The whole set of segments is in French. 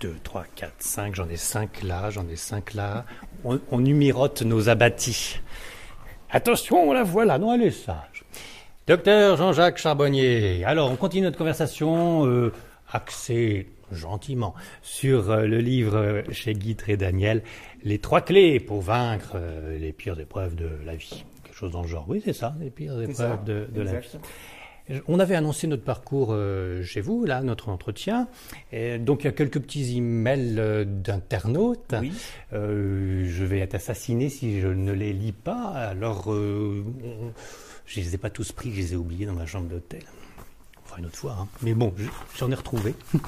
2, 3, 4, 5, j'en ai 5 là, j'en ai 5 là. On, on numérote nos abattis. Attention, la voilà, non, elle est sage. Docteur Jean-Jacques Charbonnier. Alors, on continue notre conversation euh, axée gentiment sur euh, le livre euh, chez Guy et Daniel, Les trois clés pour vaincre les pires épreuves de la vie. Quelque chose dans le genre. Oui, c'est ça, les pires ça, épreuves de, de la vie. On avait annoncé notre parcours euh, chez vous, là, notre entretien. Et donc, il y a quelques petits emails euh, d'internautes. Oui. Euh, je vais être assassiné si je ne les lis pas. Alors, euh, je les ai pas tous pris, je les ai oubliés dans ma chambre d'hôtel. Fera une autre fois. hein. Mais bon, je- j'en ai retrouvé.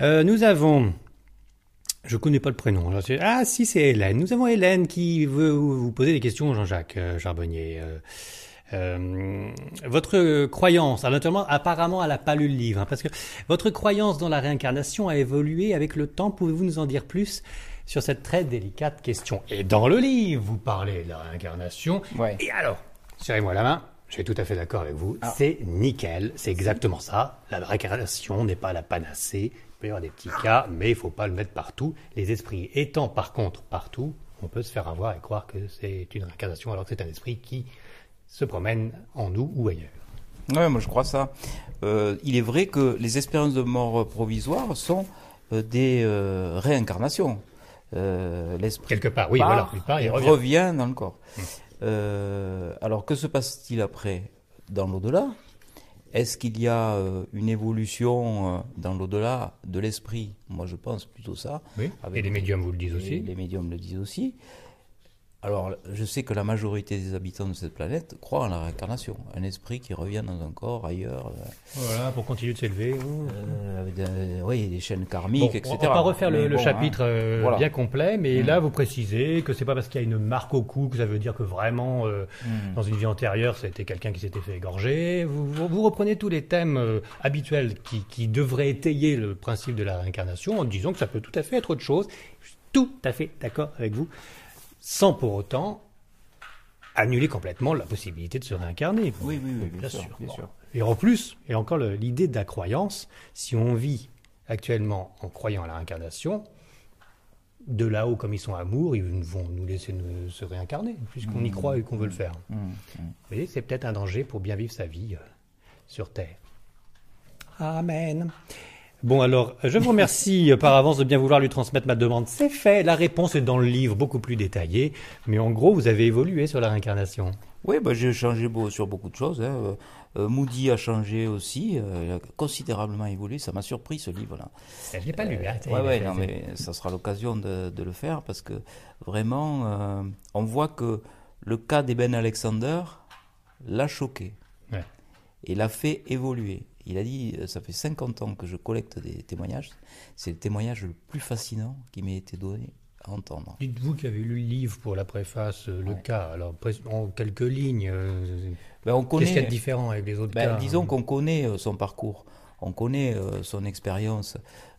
Euh, nous avons... Je connais pas le prénom. c'est- Ah si, c'est Hélène. Nous avons Hélène qui veut vous poser des questions, Jean-Jacques Charbonnier. Euh, votre croyance, notamment, apparemment, elle n'a pas lu le livre, hein, parce que votre croyance dans la réincarnation a évolué avec le temps. Pouvez-vous nous en dire plus sur cette très délicate question? Et dans le livre, vous parlez de la réincarnation. Ouais. Et alors, serrez-moi la main. Je suis tout à fait d'accord avec vous. Ah. C'est nickel. C'est exactement ça. La réincarnation n'est pas la panacée. Il peut y avoir des petits cas, mais il faut pas le mettre partout. Les esprits étant par contre partout, on peut se faire avoir et croire que c'est une réincarnation alors que c'est un esprit qui se promène en nous ou ailleurs. Ouais, moi je crois ça. Euh, il est vrai que les expériences de mort provisoire sont euh, des euh, réincarnations. L'esprit Quelque part, oui, voilà, il part et revient. revient dans le corps. Euh, alors que se passe-t-il après dans l'au-delà? Est-ce qu'il y a une évolution dans l'au-delà de l'esprit? Moi je pense plutôt ça. Oui. Avec Et les médiums vous le disent aussi. Les médiums le disent aussi. Alors, je sais que la majorité des habitants de cette planète croient en la réincarnation. Un esprit qui revient dans un corps ailleurs. euh, Voilà, pour continuer de s'élever. euh, des, oui, des chaînes Bon, karmiques, on etc. va pas refaire le, Mais le bon, chapitre hein, euh, voilà. bien complet, mais Mm. là vous précisez que c'est pas parce qu'il y a une marque au cou que ça veut dire que vraiment euh, Mm. dans une vie antérieure c'était quelqu'un qui s'était fait égorger. Vous, vous, vous reprenez tous les thèmes euh, habituels qui, qui devraient étayer le principe de la réincarnation en disant que ça peut tout à fait être autre chose. Je suis tout à fait d'accord avec vous, sans pour autant annuler complètement la possibilité de se réincarner. Oui, oui, oui, bien, sûr. bien Bon. sûr. Et en plus, et encore l'idée de la croyance, si on vit actuellement en croyant à la réincarnation, de là-haut, comme ils sont amour, ils vont nous laisser nous- se réincarner, puisqu'on y croit et qu'on veut le faire. Mm, mm. Vous voyez, c'est peut-être un danger pour bien vivre sa vie euh, sur Terre. Amen. Bon, alors, je vous remercie euh, par avance de bien vouloir lui transmettre ma demande. C'est fait, la réponse est dans le livre, beaucoup plus détaillée, mais en gros, vous avez évolué sur la réincarnation. Oui, bah, j'ai changé beau- sur beaucoup de choses. hein. Euh, euh, Moody a changé aussi, euh, il a considérablement évolué. Ça m'a surpris ce livre-là. Je l'ai pas lu, hein, Ouais, ouais, non, mais ça sera l'occasion de, de le faire parce que vraiment, euh, on voit que le cas d'Eben Alexander l'a choqué Ouais. et l'a fait évoluer. Il a dit euh, Ça fait 50 ans que je collecte des témoignages. C'est le témoignage le plus fascinant qui m'ait été donné à entendre. Dites-vous qui avez lu le livre pour la préface, euh, le Ouais. cas, alors en quelques lignes, euh, Ben, on connaît, qu'est-ce qu'il y a de différent avec les autres ben, cas disons qu'on connaît son parcours, on connaît son expérience,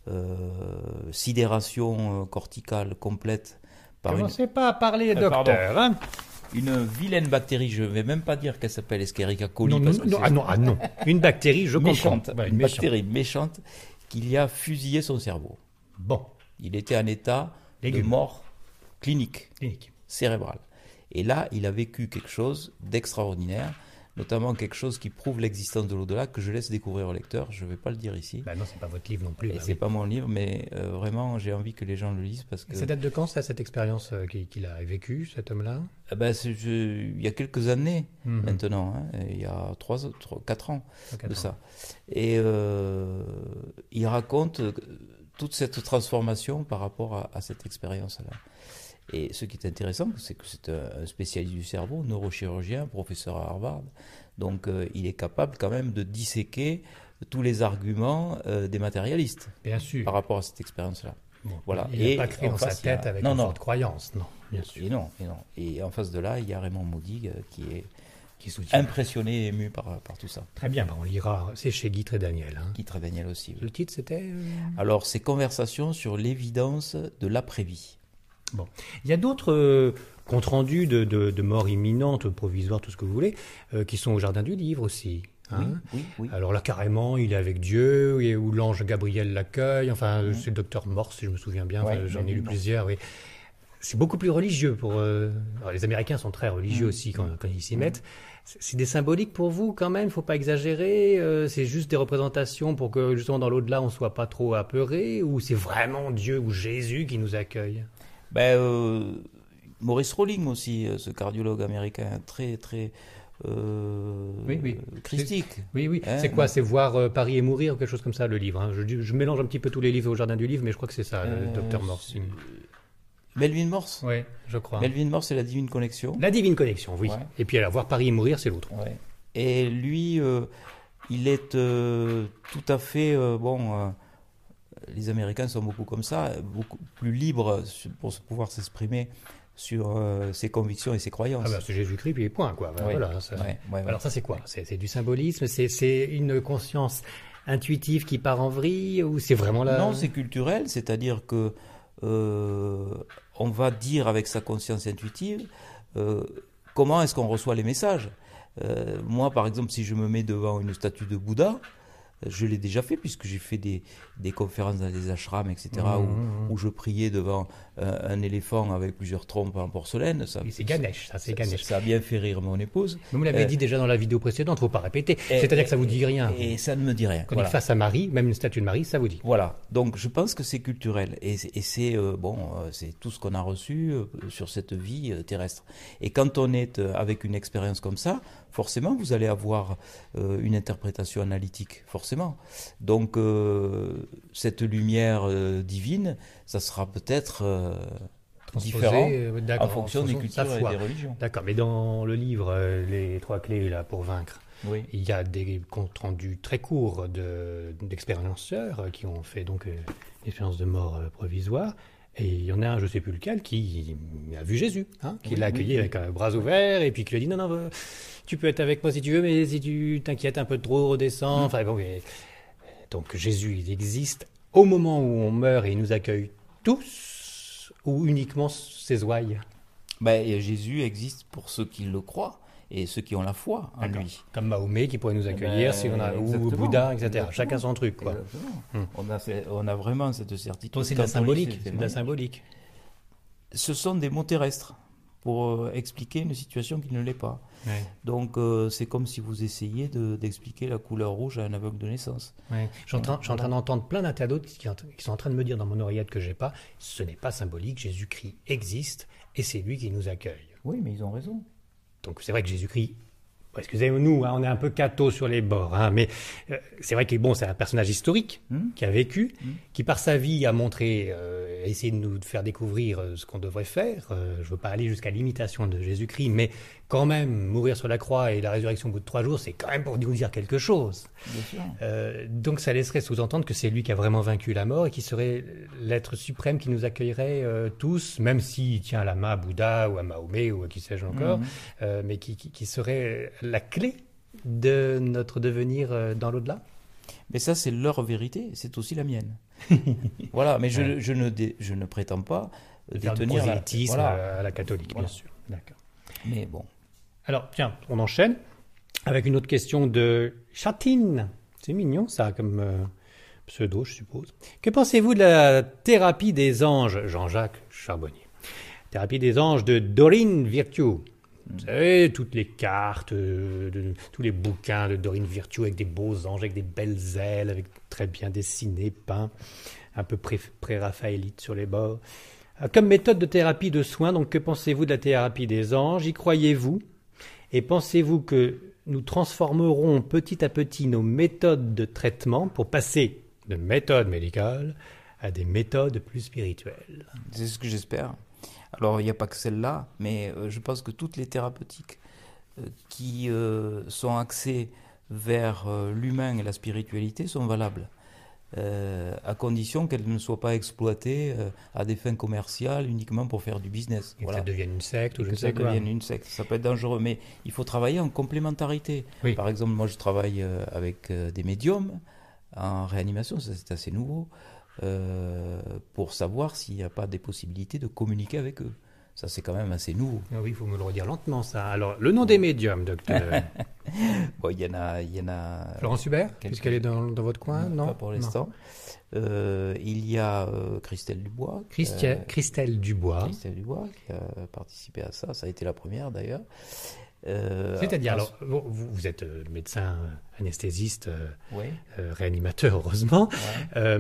euh, sidération corticale complète par une, Commencez pas à parler, Euh, pardon. docteur. hein. Une vilaine bactérie. Je ne vais même pas dire qu'elle s'appelle Escherichia coli. non, non, parce que non, c'est ah non, ah non. Une bactérie, je méchante, comprends. Une méchante. bactérie méchante qui lui a fusillé son cerveau. Bon, Il était en état Légumes. de mort clinique, clinique. cérébrale. Et là, il a vécu quelque chose d'extraordinaire, notamment quelque chose qui prouve l'existence de l'au-delà, que je laisse découvrir au lecteur. Je ne vais pas le dire ici. Bah non, c'est pas votre livre non plus. Et bah c'est oui. pas mon livre, mais euh, vraiment, j'ai envie que les gens le lisent parce que. Ça date de quand, ça, cette expérience euh, qu'il a vécue, cet homme-là? Ah ben, je- il y a quelques années Mhm. maintenant, hein, il y a 3, 4 ans de ans. ça. Et euh, il raconte toute cette transformation par rapport à, à cette expérience-là. Et ce qui est intéressant, c'est que c'est un spécialiste du cerveau, neurochirurgien, professeur à Harvard. Donc euh, il est capable quand même de disséquer tous les arguments euh, des matérialistes Bien sûr. par rapport à cette expérience-là. Bon, voilà. Il n'a Et pas créé dans sa face, a- tête avec Non, une non. croyance, non, bien sûr. Et non, et non. Et en face de là, il y a Raymond Maudit euh, qui est Qui soutient. impressionné et ému par, par tout ça. Très bien, bah, on lira. C'est chez Guy et Daniel. Hein. Guy Daniel aussi. oui. Le titre, c'était euh, Alors, ces conversations sur l'évidence de l'après-vie. Bon. Il y a d'autres euh, comptes rendus de, de, de morts imminentes, provisoires, tout ce que vous voulez, euh, qui sont au Jardin du Livre aussi. hein. oui, oui, oui. Alors là, carrément, il est avec Dieu, où l'ange Gabriel l'accueille. Enfin, Mhm. c'est Docteur Morse, si je me souviens bien. Enfin, J'en ai lu plusieurs. Oui. C'est beaucoup plus religieux pour. euh, alors, les Américains sont très religieux Mhm. aussi quand, quand ils s'y Mhm. mettent. C'est c'est des symboliques pour vous quand même. Faut pas exagérer. euh, c'est juste des représentations pour que justement dans l'au-delà on soit pas trop apeuré, ou c'est vraiment Dieu ou Jésus qui nous accueille? Ben, euh, Maurice Rowling aussi, euh, ce cardiologue américain, très, très euh, Oui, oui. christique. Oui, oui. Hein, c'est quoi? non. C'est voir euh, Paris et mourir ou quelque chose comme ça le livre. hein? Je, je mélange un petit peu tous les livres au jardin du livre, mais je crois que c'est ça, le Docteur Morse. Melvin Morse. Oui, je crois. Melvin Morse, c'est la Divine Connexion. La Divine Connexion, oui. Ouais. Et puis alors, voir Paris et mourir, c'est l'autre. Ouais. Et lui, il est tout à fait bon. Les Américains sont beaucoup comme ça, beaucoup plus libres pour pouvoir s'exprimer sur euh, ses convictions et ses croyances. Ah bah, c'est Jésus-Christ, puis point, quoi. Ouais. Voilà, ça- Ouais, ouais, ouais. Alors ça, c'est quoi? C'est du symbolisme? C'est une conscience intuitive qui part en vrille? Ou c'est vraiment la... Non, c'est culturel, c'est-à-dire que euh, on va dire avec sa conscience intuitive euh, comment est-ce qu'on reçoit les messages? Moi, par exemple, si je me mets devant une statue de Bouddha, je l'ai déjà fait puisque j'ai fait des, des conférences dans des ashrams, etc., Mmh, où, mmh. où je priais devant euh, un éléphant avec plusieurs trompes en porcelaine. Ça, c'est Ganesh, ça, c'est Ganesh. ça a bien fait rire mon épouse. Mais vous l'avez Euh, dit déjà dans la vidéo précédente, faut pas répéter. C'est-à-dire que ça vous dit rien. Et ça ne me dit rien. Quand Voilà. il est face à Marie, même une statue de Marie, ça vous dit. Voilà, donc je pense que c'est culturel et c'est- euh, bon, c'est tout ce qu'on a reçu sur cette vie terrestre. Et quand on est avec une expérience comme ça, forcément vous allez avoir euh, une interprétation analytique, forcément. Donc euh, cette lumière euh, divine, ça sera peut-être différent en fonction des de cultures et des religions. D'accord, mais dans le livre, les trois clés là pour vaincre, Oui. il y a des comptes rendus très courts de- d'expérienceurs qui ont fait donc euh, une expérience de mort provisoire. Et il y en a un, je ne sais plus lequel, qui a vu Jésus, hein, qui Oui, l'a accueilli oui. avec un bras ouvert et puis qui lui a dit non, non, euh, tu peux être avec moi si tu veux, mais si tu t'inquiètes un peu trop, redescends. Mm. Enfin, bon, et- donc Jésus, il existe au moment où on meurt et il nous accueille tous ou uniquement ses ouailles Ben, Jésus existe pour ceux qui le croient et ceux qui ont la foi en lui. Comme Mahomet qui pourrait nous accueillir Ben, si on a, ou. Bouddha, etc. Exactement. Chacun son truc, quoi. Hmm. On, a, fait- on a vraiment cette certitude. Donc c'est de la symbolique. C'est de la symbolique. Ce sont des mots terrestres pour euh, expliquer une situation qui ne l'est pas. Donc euh, c'est comme si vous essayiez de- d'expliquer la couleur rouge à un aveugle de naissance. Ouais. Je suis en train, je suis en train d'entendre plein d'internautes qui, qui sont en train de me dire dans mon oreillette que j'ai pas, ce n'est pas symbolique, Jésus-Christ existe et c'est lui qui nous accueille. Oui, mais ils ont raison. Donc c'est vrai que Jésus-Christ, excusez-nous, hein, on est un peu cato sur les bords, hein, mais euh, c'est vrai que bon, c'est un personnage historique Hmm qui a vécu, Mm. qui par sa vie a montré, essayé de nous faire découvrir euh, ce qu'on devrait faire. Euh, je ne veux pas aller jusqu'à l'imitation de Jésus-Christ, mais quand même, mourir sur la croix et la résurrection au bout de trois jours, c'est quand même pour nous dire quelque chose. Euh, donc ça laisserait sous-entendre que c'est lui qui a vraiment vaincu la mort et qui serait l'être suprême qui nous accueillerait euh, tous, même s'il tient la main à Bouddha ou à Mahomet ou à qui sais-je encore, Mhm. euh, mais qui, qui- qui serait la clé de notre devenir dans l'au-delà. Mais ça, c'est leur vérité, c'est aussi la mienne. voilà, mais je, Ouais. je ne, dé- je ne prétends pas euh, du détenir la... Voilà. à la catholique, Voilà. bien sûr. D'accord. Mais bon. Alors, tiens, on enchaîne avec une autre question de Chatine. C'est mignon, ça, comme euh, pseudo, je suppose. Que pensez-vous de la thérapie des anges, Jean-Jacques Charbonnier? Thérapie des anges de Dorine Virtue. Vous savez, toutes les cartes, euh, tous les bouquins de Dorine Virtue avec des beaux anges, avec des belles ailes, avec très bien dessinés, peints, un peu pré- pré-raphaélite sur les bords. Euh, Comme méthode de thérapie de soins, donc que pensez-vous de la thérapie des anges? Y croyez-vous? Et pensez-vous que nous transformerons petit à petit nos méthodes de traitement pour passer de méthodes médicales à des méthodes plus spirituelles? C'est ce que j'espère. Alors, il n'y a pas que celle-là, mais euh, je pense que toutes les thérapeutiques euh, qui euh, sont axées vers l'humain et la spiritualité sont valables, euh, à condition qu'elles ne soient pas exploitées euh, à des fins commerciales uniquement pour faire du business. Et Voilà. que ça devienne une secte ou je que ne ça sais quoi. devienne une secte. Ça peut être dangereux, mais il faut travailler en complémentarité. Oui. Par exemple, moi je travaille euh, avec des médiums en réanimation, ça c'est assez nouveau, euh, pour savoir s'il n'y a pas des possibilités de communiquer avec eux. Ça, c'est quand même assez nouveau. Ah oui, il faut me le redire lentement, ça. Alors, le nom des médiums, docteur Bon, il y en a. Il y en a Florence Hubert, quelques- puisqu'elle est dans, dans votre coin Non, Pas pour l'instant. Euh, il y a euh, Christelle Dubois. Christia- euh, Christelle Dubois. Christelle Dubois qui a participé à ça. Ça a été la première d'ailleurs. C'est-à-dire, alors, vous, vous- êtes médecin, anesthésiste, Ouais, réanimateur, heureusement. ouais.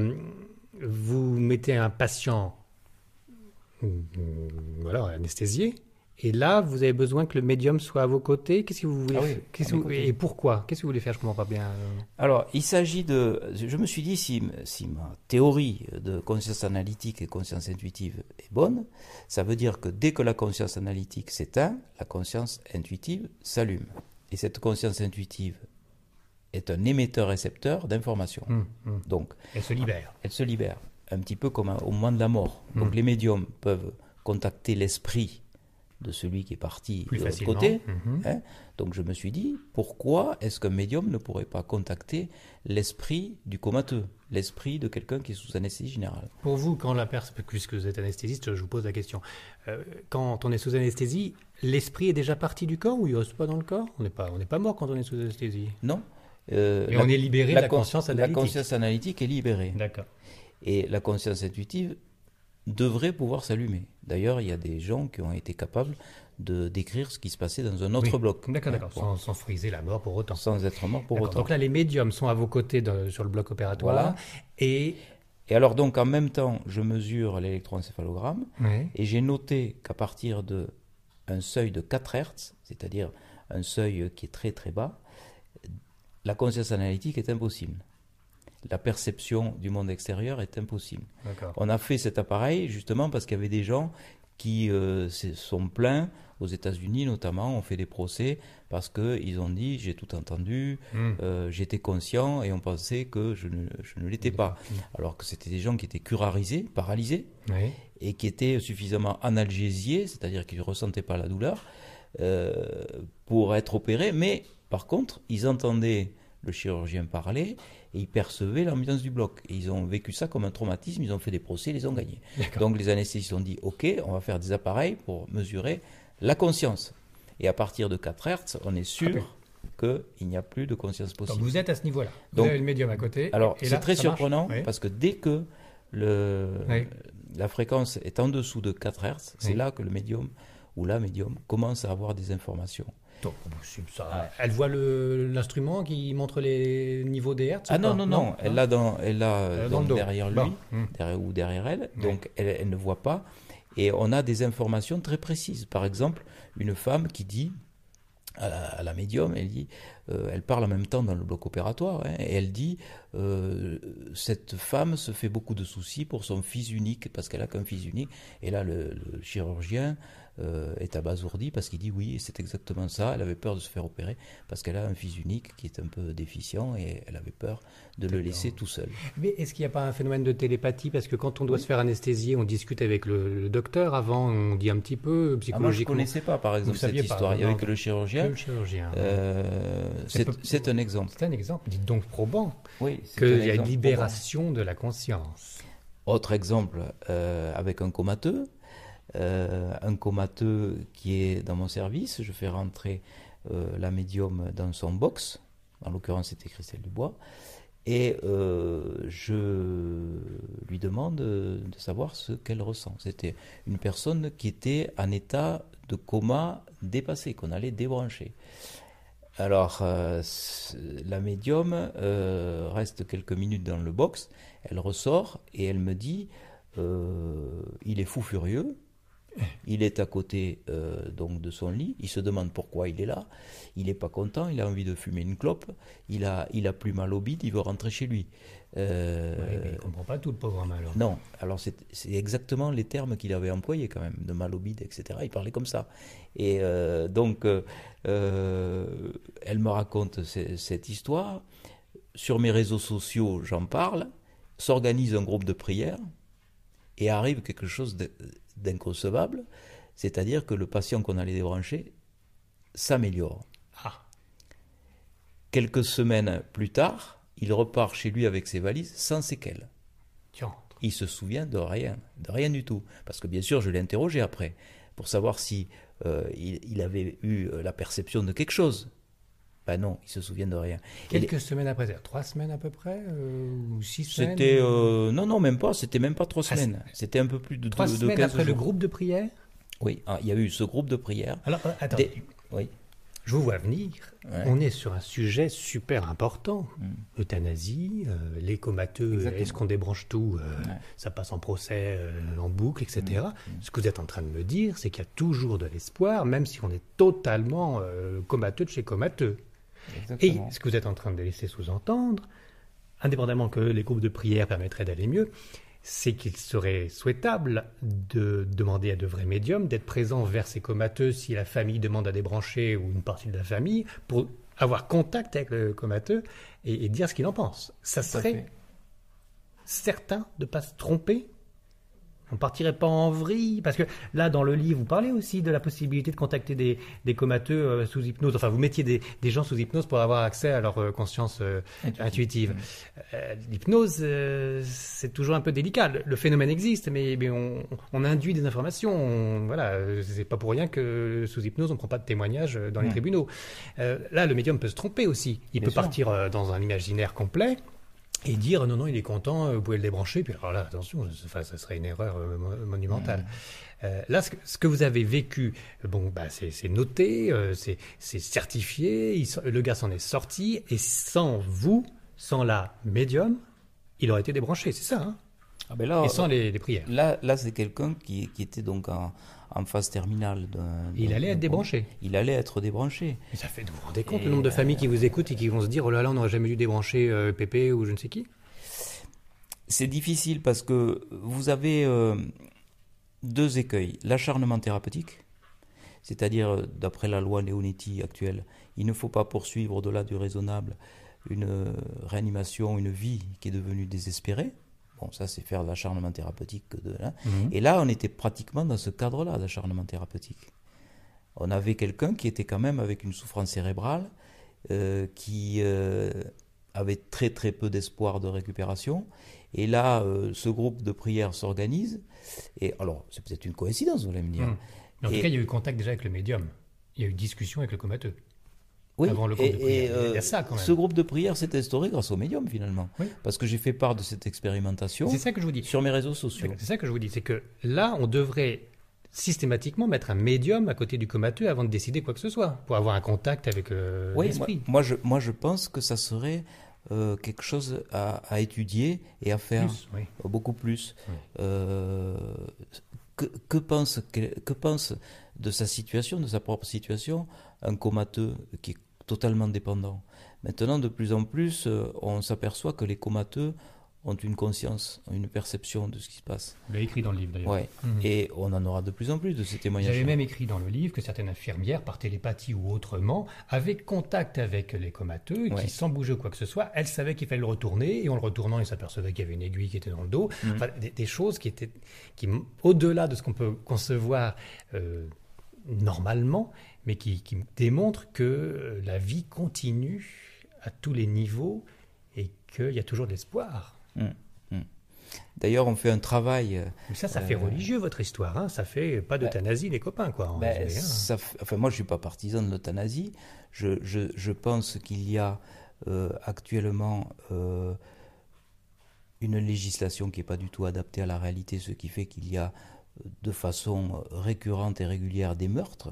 Vous mettez un patient voilà, anesthésié, et là, vous avez besoin que le médium soit à vos côtés. Qu'est-ce que vous voulez Ah oui, que vous-. Et pourquoi? Qu'est-ce que vous voulez faire? Je ne comprends pas bien. Alors, il s'agit de. Je me suis dit, si, si ma théorie de conscience analytique et conscience intuitive est bonne, ça veut dire que dès que la conscience analytique s'éteint, la conscience intuitive s'allume. Et cette conscience intuitive est un émetteur-récepteur d'informations. Hum, hum. Donc, Elle se libère. elle se libère, un petit peu comme au moment de la mort. Donc, Mm. les médiums peuvent contacter l'esprit de celui qui est parti Plus de l'autre côté. Hein Donc je me suis dit, pourquoi est-ce qu'un médium ne pourrait pas contacter l'esprit du comateux, l'esprit de quelqu'un qui est sous anesthésie générale? Pour vous, quand la personne, puisque vous êtes anesthésiste, je vous pose la question. Euh, quand on est sous anesthésie, l'esprit est déjà parti du corps ou il reste pas dans le corps? On n'est pas, on n'est pas mort quand on est sous anesthésie? Non Euh, Et on est libéré de la con- conscience analytique. La conscience analytique est libérée. D'accord. Et la conscience intuitive devrait pouvoir s'allumer. D'ailleurs, il y a des gens qui ont été capables de décrire ce qui se passait dans un autre Oui. bloc. D'accord, Sans, sans friser la mort pour autant. sans être mort pour autant. Donc là, les médiums sont à vos côtés dans- sur le bloc opératoire. Voilà. Et Et alors donc en même temps, je mesure l'électroencéphalogramme. Et j'ai noté qu'à partir de un seuil de 4 Hertz, c'est-à-dire un seuil qui est très très bas, la conscience analytique est impossible. La perception du monde extérieur est impossible. On a fait cet appareil justement parce qu'il y avait des gens qui euh, se sont plaints, aux États-Unis notamment, ont fait des procès parce qu'ils ont dit j'ai tout entendu, Hum. euh, j'étais conscient et on pensait que je ne, l'étais pas. Alors que c'était des gens qui étaient curarisés, paralysés, Oui. et qui étaient suffisamment analgésiés, c'est-à-dire qu'ils ne ressentaient pas la douleur, pour être opérés, mais par contre, ils entendaient le chirurgien parler et ils percevaient l'ambiance du bloc. Et ils ont vécu ça comme un traumatisme, ils ont fait des procès, ils les ont gagnés. Donc les anesthésistes ont dit, OK, on va faire des appareils pour mesurer la conscience. Et à partir de 4 Hertz, on est sûr qu'il n'y a plus de conscience Donc possible. vous êtes à ce niveau-là. Vous Donc- avez le médium à côté. Alors, c'est très surprenant Oui. parce que dès que le, Oui. la fréquence est en dessous de 4 Hz, c'est là que le médium ou la médium commence à avoir des informations. Donc, ça. Elle voit l'instrument qui montre les niveaux des hertz Ah non, non, non, elle l'a dans, elle l'a Elle euh, dans derrière lui, Bon. Hum. derrière, ou derrière elle, Oui. donc elle, elle ne voit pas. Et on a des informations très précises. Par exemple, une femme qui dit à la, à la médium, elle dit, euh, elle parle en même temps dans le bloc opératoire, hein, et elle dit, euh, cette femme se fait beaucoup de soucis pour son fils unique, parce qu'elle a qu'un fils unique. Et là, le, le chirurgien euh, est abasourdi parce qu'il dit oui, c'est exactement ça. Elle avait peur de se faire opérer parce qu'elle a un fils unique qui est un peu déficient et elle avait peur de le laisser tout seul. Mais est-ce qu'il n'y a pas un phénomène de télépathie? Parce que quand on doit se faire anesthésier, on discute avec le, le docteur avant, on dit un petit peu Ah, moi, je ne psychologiquement. connaissais pas, par exemple, cette histoire. Il y non. avait que le que chirurgien. le chirurgien. Euh, c'est peut- un exemple. C'est un exemple. Dites donc probant Oui, qu'il y a une libération de la conscience. Autre exemple, euh, avec un comateux. Euh, un comateux qui est dans mon service, je fais rentrer euh, la médium dans son box, en l'occurrence c'était Christelle Dubois, et euh, je lui demande de savoir ce qu'elle ressent. C'était une personne qui était en état de coma dépassé, qu'on allait débrancher. Alors, la médium reste quelques minutes dans le box, elle ressort et elle me dit il est fou furieux, il est à côté euh, donc de son lit, il se demande pourquoi il est là, il n'est pas content, il a envie de fumer une clope, il a, il a plus mal au bide, il veut rentrer chez lui. Euh, Oui, mais il ne comprend pas tout le pauvre homme alors. non, alors c'est exactement les termes qu'il avait employés quand même, de mal au bide, etc. Il parlait comme ça. Et euh, donc, euh, elle me raconte ce- cette histoire. Sur mes réseaux sociaux, j'en parle. S'organise un groupe de prière et arrive quelque chose de- d'inconcevable, c'est-à-dire que le patient qu'on allait débrancher s'améliore. Ah, Quelques semaines plus tard, il repart chez lui avec ses valises sans séquelles. tiens. il se souvient de rien, de rien du tout. Parce que bien sûr, je l'ai interrogé après. pour savoir si il, avait eu la perception de quelque chose. Ben non, il se souvient de rien. Quelques semaines après, trois semaines à peu près, ou six semaines. C'était non, non, même pas. C'était même pas trois ah, semaines. C'était un peu plus de trois semaines après le groupe de prière. Oui, ah, il y a eu ce groupe de prière. Alors, attendez. Oui je vous vois venir. On est sur un sujet super important. Mm. Euthanasie, euh, les comateux, est-ce qu'on débranche tout euh, Ça passe en procès, euh, en boucle, etc. Mm. Mm. Ce que vous êtes en train de me dire, c'est qu'il y a toujours de l'espoir, même si on est totalement comateux de chez comateux. Et ce que vous êtes en train de laisser sous-entendre, indépendamment que les groupes de prière permettraient d'aller mieux, c'est qu'il serait souhaitable de demander à de vrais médiums d'être présents vers ces comateux si la famille demande à débrancher ou une partie de la famille pour avoir contact avec le comateux et, dire ce qu'il en pense. Ça serait certain de ne pas se tromper on partirait pas en vrille parce que là dans le livre vous parlez aussi de la possibilité de contacter des, des comateux euh, sous hypnose. Enfin vous mettiez des, des, gens sous hypnose pour avoir accès à leur euh, conscience euh, intuitive. l'hypnose c'est toujours un peu délicat. Le, phénomène existe mais, mais on, on, induit des informations. On, voilà c'est pas pour rien que sous hypnose on prend pas de témoignages dans les tribunaux. Là le médium peut se tromper aussi. Il peut partir dans un imaginaire complet et dire non, non, il est content, euh, vous pouvez le débrancher. Puis alors là, attention, ça, ça serait une erreur euh, monumentale. Mmh. Euh, là, ce que, vous avez vécu, bon, bah, c'est noté, c'est certifié, le gars s'en est sorti, et sans vous, sans la médium, il aurait été débranché, c'est ça hein? Ah ben là, Et sans les, prières. Là, là c'est quelqu'un qui, qui, était donc en, en phase terminale. Il allait être débranché. Il allait être débranché. Mais ça fait, vous vous rendez compte le nombre de familles qui vous écoutent et qui vont se dire, oh là là, on n'aurait jamais dû débrancher euh, Pépé ou je ne sais qui C'est difficile parce que vous avez euh, deux écueils. L'acharnement thérapeutique, c'est-à-dire, euh, d'après la loi Leonetti actuelle, il ne faut pas poursuivre au-delà du raisonnable une réanimation, une vie qui est devenue désespérée ça, c'est faire l'acharnement thérapeutique. De, hein. mhm. Et là, on était pratiquement dans ce cadre-là d'acharnement thérapeutique. On avait quelqu'un qui était quand même avec une souffrance cérébrale, euh, qui euh, avait très très peu d'espoir de récupération. Et là, euh, ce groupe de prière s'organise. Et alors, c'est peut-être une coïncidence, vous allez me dire. Mhm. en tout cas, il y a eu contact déjà avec le médium. Il y a eu discussion avec le comateux. Oui, et, euh, ce groupe de prière s'est instauré grâce au médium finalement. Parce que j'ai fait part de cette expérimentation c'est ça que je vous dis. sur mes réseaux sociaux. C'est ça que je vous dis, c'est que là, on devrait systématiquement mettre un médium à côté du comateux avant de décider quoi que ce soit, pour avoir un contact avec euh, l'esprit. Moi, je, moi, je pense que ça serait euh, quelque chose à, étudier et à faire beaucoup plus. que, que, pense, que pense de sa situation, de sa propre situation, un comateux qui est totalement dépendant. Maintenant, de plus en plus, euh, on s'aperçoit que les comateux ont une conscience, une perception de ce qui se passe. Vous l'avez écrit dans le livre d'ailleurs. Ouais. Mhm. Et on en aura de plus en plus de ces témoignages. J'avais même écrit dans le livre que certaines infirmières, par télépathie ou autrement, avaient contact avec les comateux qui, sans bouger quoi que ce soit, elles savaient qu'il fallait le retourner et en le retournant, ils s'apercevaient qu'il y avait une aiguille qui était dans le dos. Mhm. Enfin, des, choses qui étaient qui, au-delà de ce qu'on peut concevoir euh, normalement, mais qui, qui démontre que euh, la vie continue à tous les niveaux et qu'il y a toujours de l'espoir. Hum, hum. D'ailleurs, on fait un travail. Euh, mais ça, ça fait euh, religieux votre histoire. Hein ça fait pas bah, d'euthanasie, les copains, quoi. Hein. enfin, moi, je suis pas partisan de l'euthanasie. Je, je, je, pense qu'il y a actuellement une législation qui n'est pas du tout adaptée à la réalité, ce qui fait qu'il y a de façon récurrente et régulière des meurtres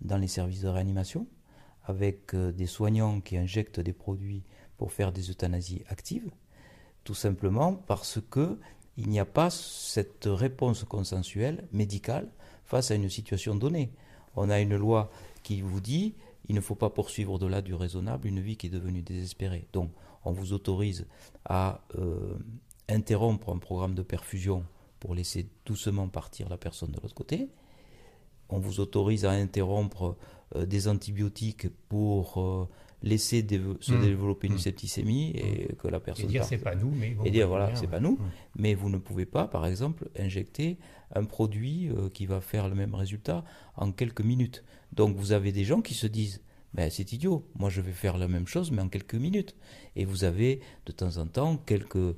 dans les services de réanimation, avec euh, des soignants qui injectent des produits pour faire des euthanasies actives, tout simplement parce que il n'y a pas cette réponse consensuelle médicale face à une situation donnée. On a une loi qui vous dit il ne faut pas poursuivre au-delà du raisonnable une vie qui est devenue désespérée. Donc on vous autorise à euh, interrompre un programme de perfusion pour laisser doucement partir la personne de l'autre côté, on vous autorise à interrompre euh, des antibiotiques pour euh, laisser se hmm. développer une hmm. septicémie et hmm. que la personne. Et dire c'est pas nous, mais. et dire voilà, c'est pas nous, mais vous ne pouvez pas, par exemple, injecter un produit euh, qui va faire le même résultat en quelques minutes. Donc vous avez des gens qui se disent. Ben, c'est idiot, moi je vais faire la même chose mais en quelques minutes. Et vous avez de temps en temps quelques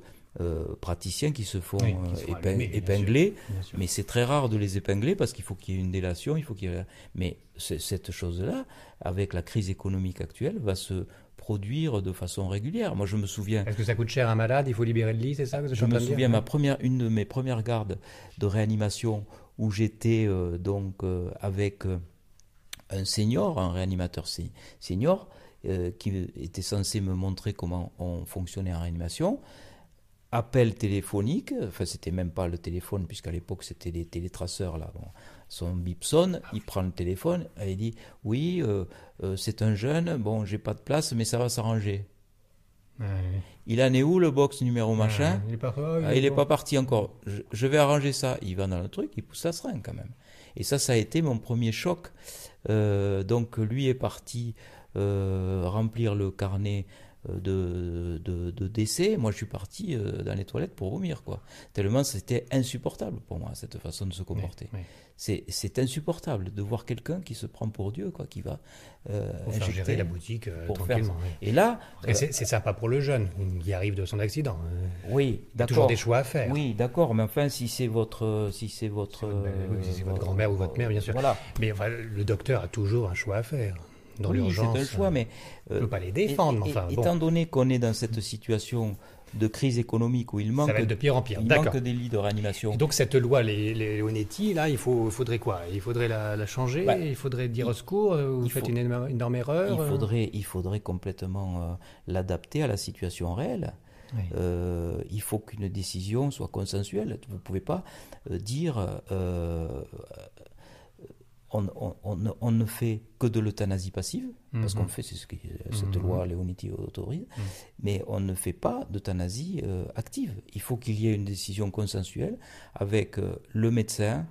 praticiens qui se font, Oui, qui bien épingler. Bien sûr. Mais c'est très rare de les épingler parce qu'il faut qu'il y ait une délation, il faut qu'il y ait... Mais cette chose-là, avec la crise économique actuelle, va se produire de façon régulière. Moi, je me souviens, Est-ce que ça coûte cher à un malade? Il faut libérer le lit, c'est ça que je me souviens ma première, une de mes premières gardes de réanimation où j'étais euh, donc euh, avec euh, un senior, un réanimateur se- senior, euh, qui était censé me montrer comment on fonctionnait en réanimation. Appel téléphonique, enfin c'était même pas le téléphone puisqu'à l'époque c'était les télétraceurs là. Bon, son bip sonne, il prend le téléphone et il dit oui euh, euh, c'est un jeune, bon j'ai pas de place mais ça va s'arranger. Ouais. Il en est où le box numéro machin Ouais, Il est pas, oh, ah, il n'est pas parti encore. Je, je vais arranger ça. Il va dans le truc, il pousse sa seringue quand même. Et ça, ça a été mon premier choc. Euh, donc lui est parti remplir le carnet de, de, de décès. Moi, je suis parti euh, dans les toilettes pour vomir, quoi. Tellement c'était insupportable pour moi, cette façon de se comporter. Oui, oui. C'est, insupportable de voir quelqu'un qui se prend pour Dieu, quoi, qui va euh, Pour faire gérer la boutique euh, pour tranquillement. Et là, c'est c'est sympa pour le jeune qui arrive de son accident. Euh, oui, Il y a toujours d'accord. des choix à faire. Oui, d'accord, mais enfin, si c'est votre, si c'est votre, C'est votre- oui, si c'est votre euh, grand-mère ou votre mère, bien sûr. Voilà. Mais enfin, le docteur a toujours un choix à faire. Dans oui, l'urgence. choix, mais On ne peut pas les défendre, et- enfin, bon, étant donné qu'on est dans cette situation de crise économique où il manque, de pire en pire. il manque des lits de réanimation. Et donc cette loi, les, les là, il faut, faudrait quoi? Il faudrait la, la changer? Bah, Il faudrait dire il- au secours euh, Vous il faites faut- une énorme, énorme erreur il euh? faudrait, il faudrait complètement euh, l'adapter à la situation réelle. Oui. Euh, il faut qu'une décision soit consensuelle. Vous ne pouvez pas euh, dire euh, on, on- on ne- on ne fait que de l'euthanasie passive, parce Mhm. qu'on fait, c'est ce que cette Mhm. loi Leoniti autorise, mais on ne fait pas d'euthanasie euh, active. Il faut qu'il y ait une décision consensuelle avec euh, le médecin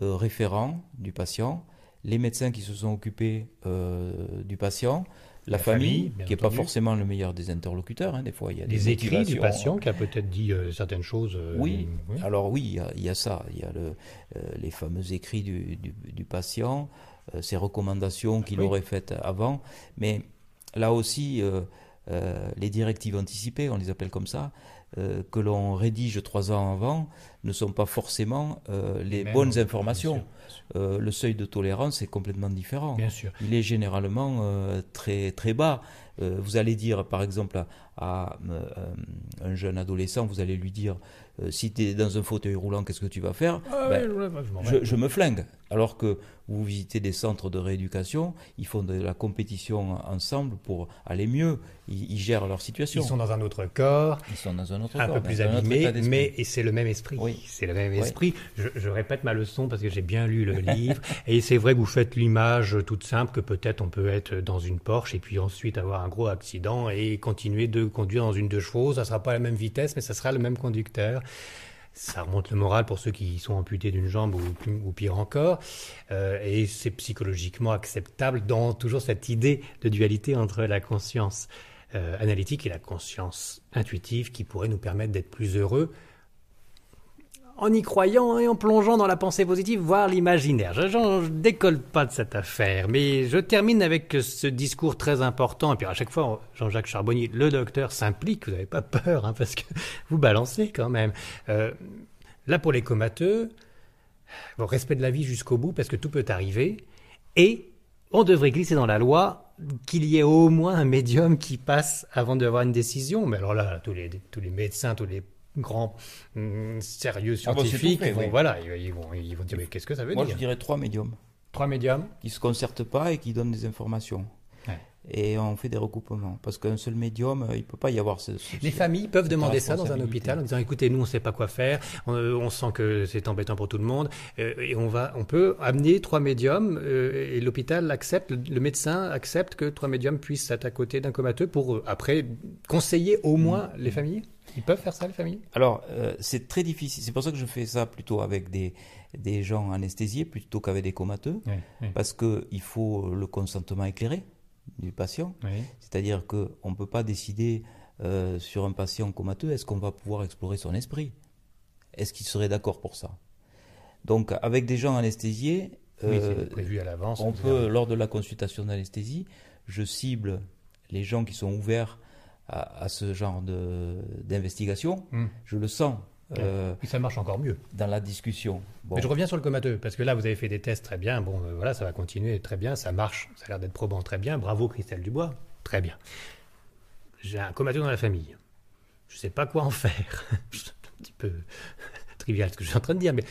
euh, référent du patient, les médecins qui se sont occupés euh, du patient, la, La famille, qui n'est pas forcément le meilleur des interlocuteurs. hein. Des fois, il y a des écrits du patient qui a peut-être dit euh, certaines choses. euh, oui, oui. alors oui, il y a, il y a ça. Il y a le, euh, les fameux écrits du, du, du patient, ces recommandations qu'il Oui. aurait faites avant. Mais là aussi, les directives anticipées, on les appelle comme ça, euh, que l'on rédige trois ans avant, ne sont pas forcément euh, les bonnes bien informations. sûr, Euh, le seuil de tolérance est complètement différent. Bien sûr. Il est généralement euh, très, très bas. Euh, vous allez dire, par exemple, à, à, un jeune adolescent, vous allez lui dire, si tu es dans un fauteuil roulant, qu'est-ce que tu vas faire? Ah, Ben, je je me flingue. Alors que vous visitez des centres de rééducation, ils font de la compétition ensemble pour aller mieux. Ils, ils gèrent leur situation. Ils sont dans un autre corps, Ils sont dans un autre un corps, peu plus un abîmés, mais et c'est le même esprit. Oui. C'est le même Oui. esprit. Je, je répète ma leçon parce que j'ai bien lu le livre. et c'est vrai que vous faites l'image toute simple que peut-être on peut être dans une Porsche et puis ensuite avoir un gros accident et continuer de conduire dans une deux chevaux. Ça sera pas la même vitesse, mais ça sera le même conducteur. Ça remonte le moral pour ceux qui sont amputés d'une jambe ou, pire encore. Euh, et c'est psychologiquement acceptable dans toujours cette idée de dualité entre la conscience euh, analytique et la conscience intuitive qui pourrait nous permettre d'être plus heureux en y croyant et en plongeant dans la pensée positive, voire l'imaginaire. Je, je décolle pas de cette affaire, mais je termine avec ce discours très important. Et puis à chaque fois, Jean-Jacques Charbonnier, le docteur s'implique. Vous n'avez pas peur, hein, parce que vous balancez quand même. Euh, là, pour les comateux, bon, respect de la vie jusqu'au bout, parce que tout peut arriver. Et on devrait glisser dans la loi qu'il y ait au moins un médium qui passe avant d'avoir une décision. Mais alors là, tous les médecins, tous les grands hum, sérieux Ah bah, c'est scientifiques, tout fait, ils, vont, oui. voilà, ils, ils vont, ils vont dire mais qu'est-ce que ça veut Moi, dire je dirais trois médiums Trois médiums qui se concertent pas et qui donnent des informations. Ouais. Et on fait des recoupements. Parce qu'un seul médium, euh, il peut pas y avoir ce, ce- Les ce- familles peuvent demander ça dans un responsabilité. hôpital en disant écoutez nous on ne sait pas quoi faire on, euh, on sent que c'est embêtant pour tout le monde euh, et on va on peut amener trois médiums euh, et l'hôpital accepte le, le médecin accepte que trois médiums puissent être à côté d'un comateux pour euh, après conseiller au moins les familles? Ils peuvent faire ça les familles? Alors, euh, c'est très difficile. C'est pour ça que je fais ça plutôt avec des, des gens anesthésiés plutôt qu'avec des comateux. oui, oui, Parce qu'il faut le consentement éclairé du patient. oui. C'est-à-dire qu'on ne peut pas décider euh, sur un patient comateux, est-ce qu'on va pouvoir explorer son esprit? Est-ce qu'il serait d'accord pour ça? Donc, avec des gens anesthésiés, euh, c'est prévu à l'avance on peut, lors de la consultation d'anesthésie, je cible les gens qui sont ouverts à, à ce genre de- d'investigation. Hmm. Je le sens euh, Et ça marche encore mieux. dans la discussion. Bon. Mais je reviens sur le comateux, parce que là, vous avez fait des tests très bien. Bon, euh, voilà, ça va continuer très bien, ça marche. Ça a l'air d'être probant très bien. Bravo, Christelle Dubois. Très bien. J'ai un comateux dans la famille. Je ne sais pas quoi en faire. C'est un petit peu trivial ce que je suis en train de dire, mais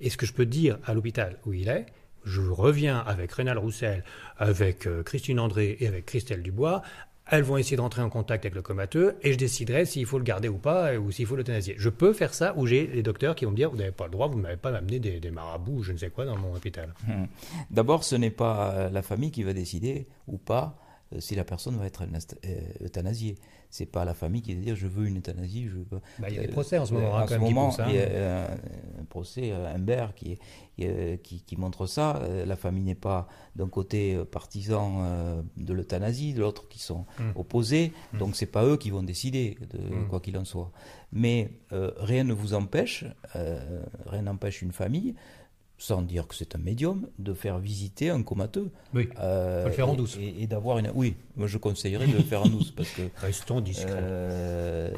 est-ce que je peux dire à l'hôpital où il est Je reviens avec Rénal Roussel, avec euh, Christine André et avec Christelle Dubois. Elles vont essayer d'entrer en contact avec le comateux et je déciderai s'il faut le garder ou pas ou s'il faut l'euthanasier. Je peux faire ça ou j'ai les docteurs qui vont me dire vous n'avez pas le droit, vous ne m'avez pas amené des, marabouts ou je ne sais quoi dans mon hôpital. Hmm. D'abord, ce n'est pas la famille qui va décider ou pas si la personne va être euh, euthanasiée. C'est pas la famille qui va dire je veux une euthanasie. Je veux... Bah, il y a des Euh, procès en ce moment, euh, hein, en ce moment, hein. il y a un, procès euh, Humbert qui, est- qui, qui montre ça. Euh, La famille n'est pas d'un côté euh, partisan euh, de l'euthanasie, de l'autre qui sont Mm. opposés. Donc c'est pas eux qui vont décider de Mm. quoi qu'il en soit. Mais euh, rien ne vous empêche, euh, rien n'empêche une famille, sans dire que c'est un médium, de faire visiter un comateux. Oui, Euh, le faire en douce. Et, et d'avoir une. Oui, moi je conseillerais de le faire en douce parce que restons discrets. euh,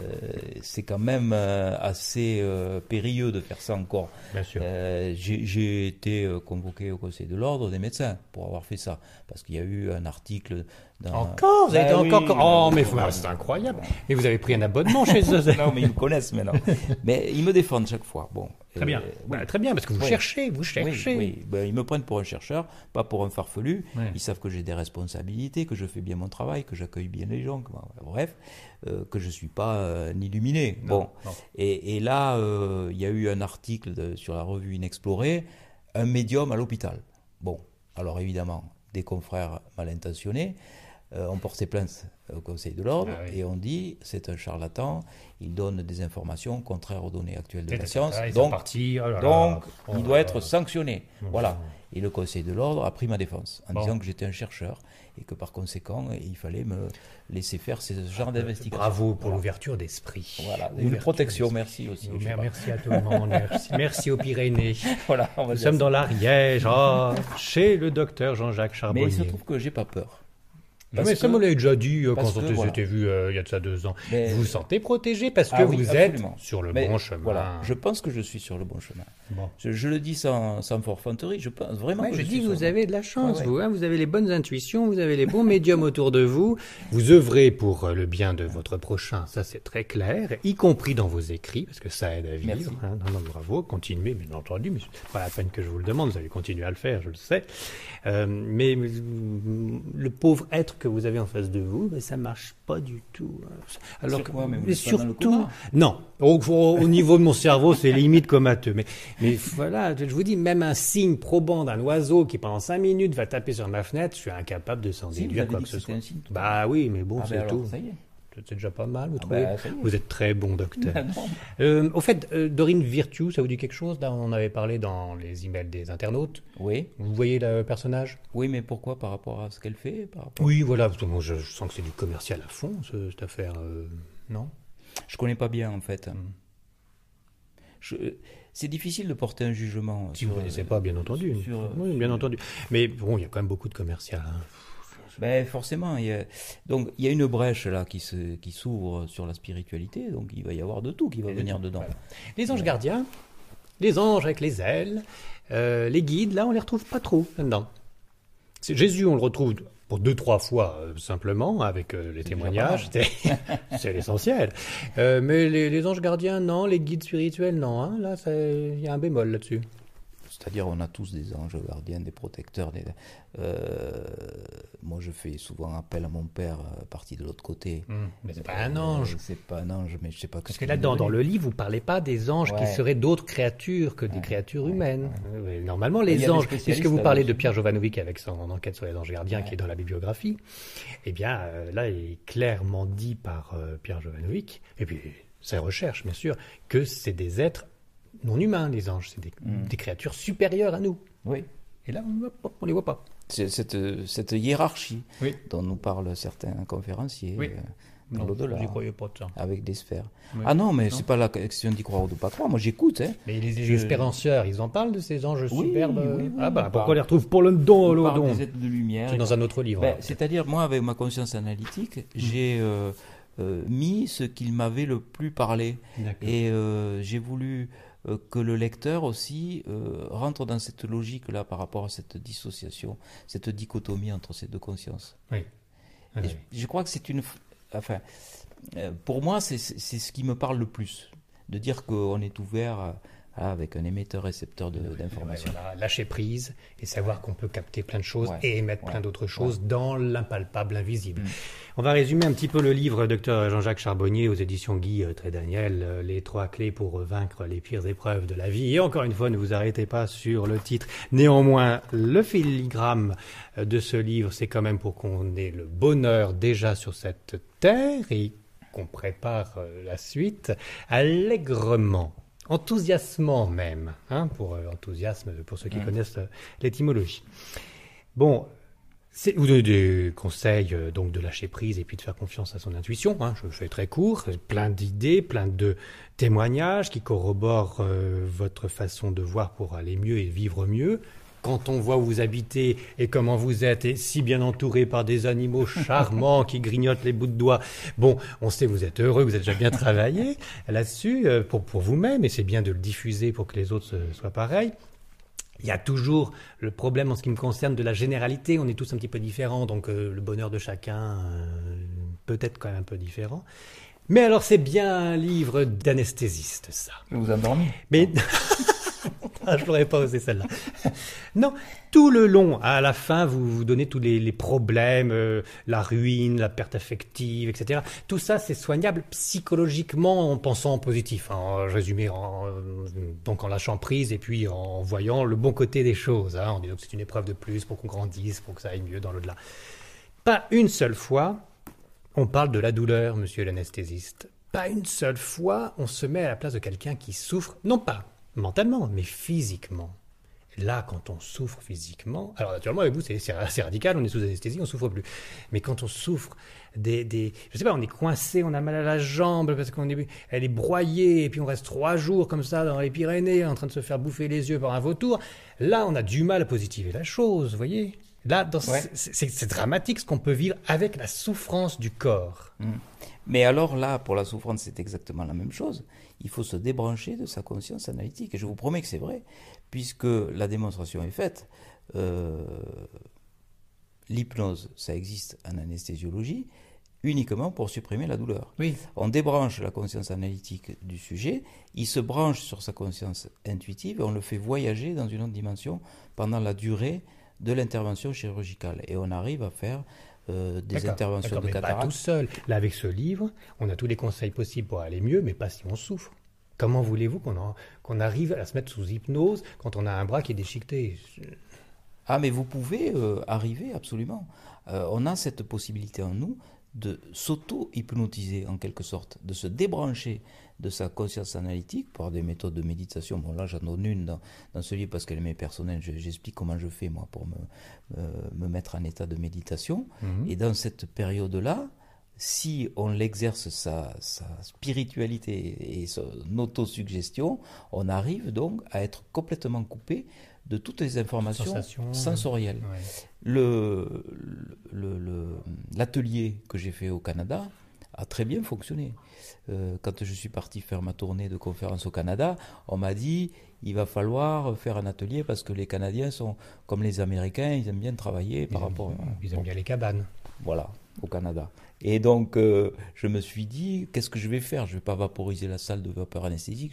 c'est quand même euh, assez euh, périlleux de faire ça encore. Bien sûr. J'ai été convoqué au Conseil de l'ordre des médecins pour avoir fait ça parce qu'il y a eu un article. Encore Vous avez été Ah encore Oh, mais oui. c'est incroyable. Et vous avez pris un abonnement chez eux. non, mais ils me connaissent maintenant. mais ils me défendent chaque fois. Bon. Très bien. Euh, Bah, très bien, parce que vous Oui. cherchez, vous cherchez. oui. Ben, ils me prennent pour un chercheur, pas pour un farfelu. Ils savent que j'ai des responsabilités, que je fais bien mon travail, que j'accueille bien les gens, que- bref, euh, que je suis pas euh, un illuminé. Non, bon. non. Et, et là, euh, il y a eu un article de- sur la revue Inexplorée, un médium à l'hôpital. Bon, alors évidemment, des confrères mal intentionnés euh, ont porté plainte au Conseil de l'ordre Ah oui. et ont dit c'est un charlatan, il donne des informations contraires aux données actuelles de la science. sont Donc, oh Oh il doit être sanctionné. Voilà. Et le Conseil de l'ordre a pris ma défense en Bon. disant que j'étais un chercheur et que par conséquent, il fallait me laisser faire ce genre d'investigation. Bravo pour Voilà. l'ouverture d'esprit. Voilà, une protection, merci aussi. Mer- Merci à tout le monde. Merci, merci aux Pyrénées. Voilà, on va Nous sommes ça. dans l'Ariège, ah, chez le docteur Jean-Jacques Mais Charbonnier. il se trouve que j'ai pas peur. Ah, Parce mais ça que- me l'avait déjà dit euh, quand on que, s'était voilà. vu euh, il y a de ça deux ans. Mais- Vous vous sentez protégé parce que Ah oui, vous absolument. êtes sur le Mais bon chemin. Voilà, je pense que je suis sur le bon chemin. Bon. Je, je le dis sans, sans forfanterie, je pense vraiment Ouais, que je je dis, vous avez de la chance, ouais. vous, hein, vous avez les bonnes intuitions, vous avez les bons médiums autour de vous, vous œuvrez pour euh, le bien de votre prochain, ça c'est très clair, y compris dans vos écrits, parce que ça aide à vivre. Merci. hein. Non, non, bravo, continuez, bien entendu, mais c'est pas la peine que je vous le demande, vous allez continuer à le faire, je le sais. Euh, mais le pauvre être que vous avez en face de vous, ben, ça marche pas du tout. hein. Alors Sur quoi, mais vous mais surtout, non, au, au- au niveau de mon cerveau, c'est limite comateux. Mais, mais voilà, je vous dis, même un signe probant d'un oiseau qui pendant cinq minutes va taper sur ma fenêtre, je suis incapable de s'en Si, déduire quoi que ce soit. un signe, tout Bah oui, mais bon, Ah, ben c'est tout. ça y est. C'est déjà pas mal, vous Ah trouvez est. Vous êtes très bon docteur. Ah. Euh, au fait, euh, Dorine Virtue, ça vous dit quelque chose? Là, On en avait parlé dans les emails des internautes. Oui, Vous voyez le personnage? Oui, mais pourquoi? Par rapport à ce qu'elle fait par rapport... Oui, voilà, parce que moi, je, je sens que c'est du commercial à fond, ce- cette affaire. euh, non? Je connais pas bien en fait. Hmm. Je- C'est difficile de porter un jugement. Si vous ne connaissez pas, bien entendu. sur- oui, bien entendu. Mais bon, il y a quand même beaucoup de commercial. hein. Ben forcément, il y a... donc il y a une brèche là qui se qui s'ouvre sur la spiritualité, donc il va y avoir de tout qui va venir dedans. Voilà. Les anges gardiens, les anges avec les ailes, euh, les guides, là, on les retrouve pas trop là-dedans. C'est Jésus, on le retrouve pour deux, trois fois euh, simplement, avec euh, les témoignages, c'est l'essentiel. Euh, mais les, les anges gardiens, non, les guides spirituels, non. hein. là, il y a un bémol là-dessus. C'est-à-dire, on a tous des anges gardiens, des protecteurs. Des... euh, Moi, je fais souvent appel à mon père, euh, parti de l'autre côté. Mais c'est pas un ange. Euh, C'est pas un ange, mais je sais pas. Parce que là-dedans, dans le livre, vous parlez pas des anges qui seraient d'autres créatures que des créatures ouais, humaines. Euh, Normalement, les anges, puisque vous parlez de Pierre Jovanovic avec son enquête sur les anges gardiens qui est dans la bibliographie, eh bien, euh, là, il est clairement dit par euh, Pierre Jovanovic, et puis ses recherches, bien sûr, que c'est des êtres non humains, les anges. C'est des, Mm. des créatures supérieures à nous. Oui. Et là, on ne les voit pas. Cette, cette hiérarchie Oui. dont nous parlent certains conférenciers Oui. euh, dans l'au-delà, avec des sphères. Oui. Ah non, mais c'est pas la question d'y croire ou de pas croire. Moi, j'écoute. Hein. Mais les, les ils en parlent de ces anges superbes Ah bah, pourquoi on les retrouve pour le don, On le don des êtres de lumière. C'est dans un autre livre. Ben. C'est-à-dire, moi, avec ma conscience analytique, Mm. j'ai euh, euh, mis ce qu'il m'avait le plus parlé. Et euh, j'ai voulu euh, que le lecteur aussi rentre dans cette logique-là par rapport à cette dissociation, cette dichotomie entre ces deux consciences. Oui. Je crois que c'est une... Enfin, pour moi, c'est ce qui me parle le plus, de dire qu'on est ouvert avec un émetteur-récepteur d'informations. lâcher prise et savoir qu'on peut capter plein de choses et émettre plein d'autres choses dans l'impalpable, invisible. Mm. On va résumer un petit peu le livre Dr Jean-Jacques Charbonnier aux éditions Guy euh, Trédaniel, euh, les trois clés pour vaincre les pires épreuves de la vie. Et encore une fois, ne vous arrêtez pas sur le titre. Néanmoins, le filigrane euh, de ce livre, c'est quand même pour qu'on ait le bonheur déjà sur cette terre et qu'on prépare la suite allègrement enthousiasmant même, hein, pour euh, enthousiasme pour ceux qui mm. connaissent euh, l'étymologie. Bon, c'est vous donnez des conseils euh, donc de lâcher prise et puis de faire confiance à son intuition. Hein, je fais très court, plein d'idées, plein de témoignages qui corroborent votre façon de voir pour aller mieux et vivre mieux quand on voit où vous habitez et comment vous êtes, et si bien entouré par des animaux charmants qui grignotent les bouts de doigts, bon, on sait que vous êtes heureux, vous avez déjà bien travaillé là-dessus euh, pour, pour vous-même, et c'est bien de le diffuser pour que les autres soient pareils. Il y a toujours le problème en ce qui me concerne de la généralité. On est tous un petit peu différents, donc euh, le bonheur de chacun euh, peut être quand même un peu différent. Mais alors c'est bien un livre d'anesthésiste, ça. Vous endormez Mais je n'aurais pas osé celle-là. non, tout le long, à la fin, vous vous donnez tous les, problèmes, euh, la ruine, la perte affective, etc. Tout ça, c'est soignable psychologiquement en pensant en positif, hein, en résumé, en, donc en lâchant prise et puis en voyant le bon côté des choses. Hein, en disant que c'est une épreuve de plus pour qu'on grandisse, pour que ça aille mieux dans l'au-delà. Pas une seule fois, on parle de la douleur, monsieur l'anesthésiste. Pas une seule fois, on se met à la place de quelqu'un qui souffre, non pas mentalement, mais physiquement. Là, quand on souffre physiquement, alors naturellement avec vous c'est assez radical, on est sous anesthésie, on souffre plus. Mais quand on souffre des, des, je sais pas, on est coincé, on a mal à la jambe parce qu'on est, elle est broyée et puis on reste trois jours comme ça dans les Pyrénées en train de se faire bouffer les yeux par un vautour. Là, on a du mal à positiver la chose, vous voyez. Là, c'est dramatique ce qu'on peut vivre avec la souffrance du corps. Mmh. Mais alors là, pour la souffrance, c'est exactement la même chose il faut se débrancher de sa conscience analytique. Et je vous promets que c'est vrai, puisque la démonstration est faite. Euh, l'hypnose, ça existe en anesthésiologie uniquement pour supprimer la douleur. Oui. On débranche la conscience analytique du sujet, il se branche sur sa conscience intuitive et on le fait voyager dans une autre dimension pendant la durée de l'intervention chirurgicale. Et on arrive à faire euh, des interventions de cataracte. Pas tout seul. Là, avec ce livre, on a tous les conseils possibles pour aller mieux, mais pas si on souffre. Comment voulez-vous qu'on arrive à se mettre sous hypnose quand on a un bras qui est déchiqueté? Ah, mais vous pouvez euh, arriver, absolument. Euh, on a cette possibilité en nous de s'auto-hypnotiser en quelque sorte, de se débrancher de sa conscience analytique par des méthodes de méditation. Bon, là, j'en donne une dans, dans ce livre parce qu'elle est personnelle. J'explique comment je fais, moi, pour me, me mettre en état de méditation. Mhm. Et dans cette période-là, si on l'exerce sa, sa, spiritualité et son autosuggestion, on arrive donc à être complètement coupé de toutes les informations sensorielles. Le L'atelier que j'ai fait au Canada a très bien fonctionné. Euh, quand je suis parti faire ma tournée de conférences au Canada, on m'a dit il va falloir faire un atelier parce que les Canadiens sont comme les Américains, ils aiment bien travailler par rapport. Ils aiment bien les cabanes. Voilà, au Canada. Et donc, euh, je me suis dit, qu'est-ce que je vais faire? Je ne vais pas vaporiser la salle de vapeur anesthésique.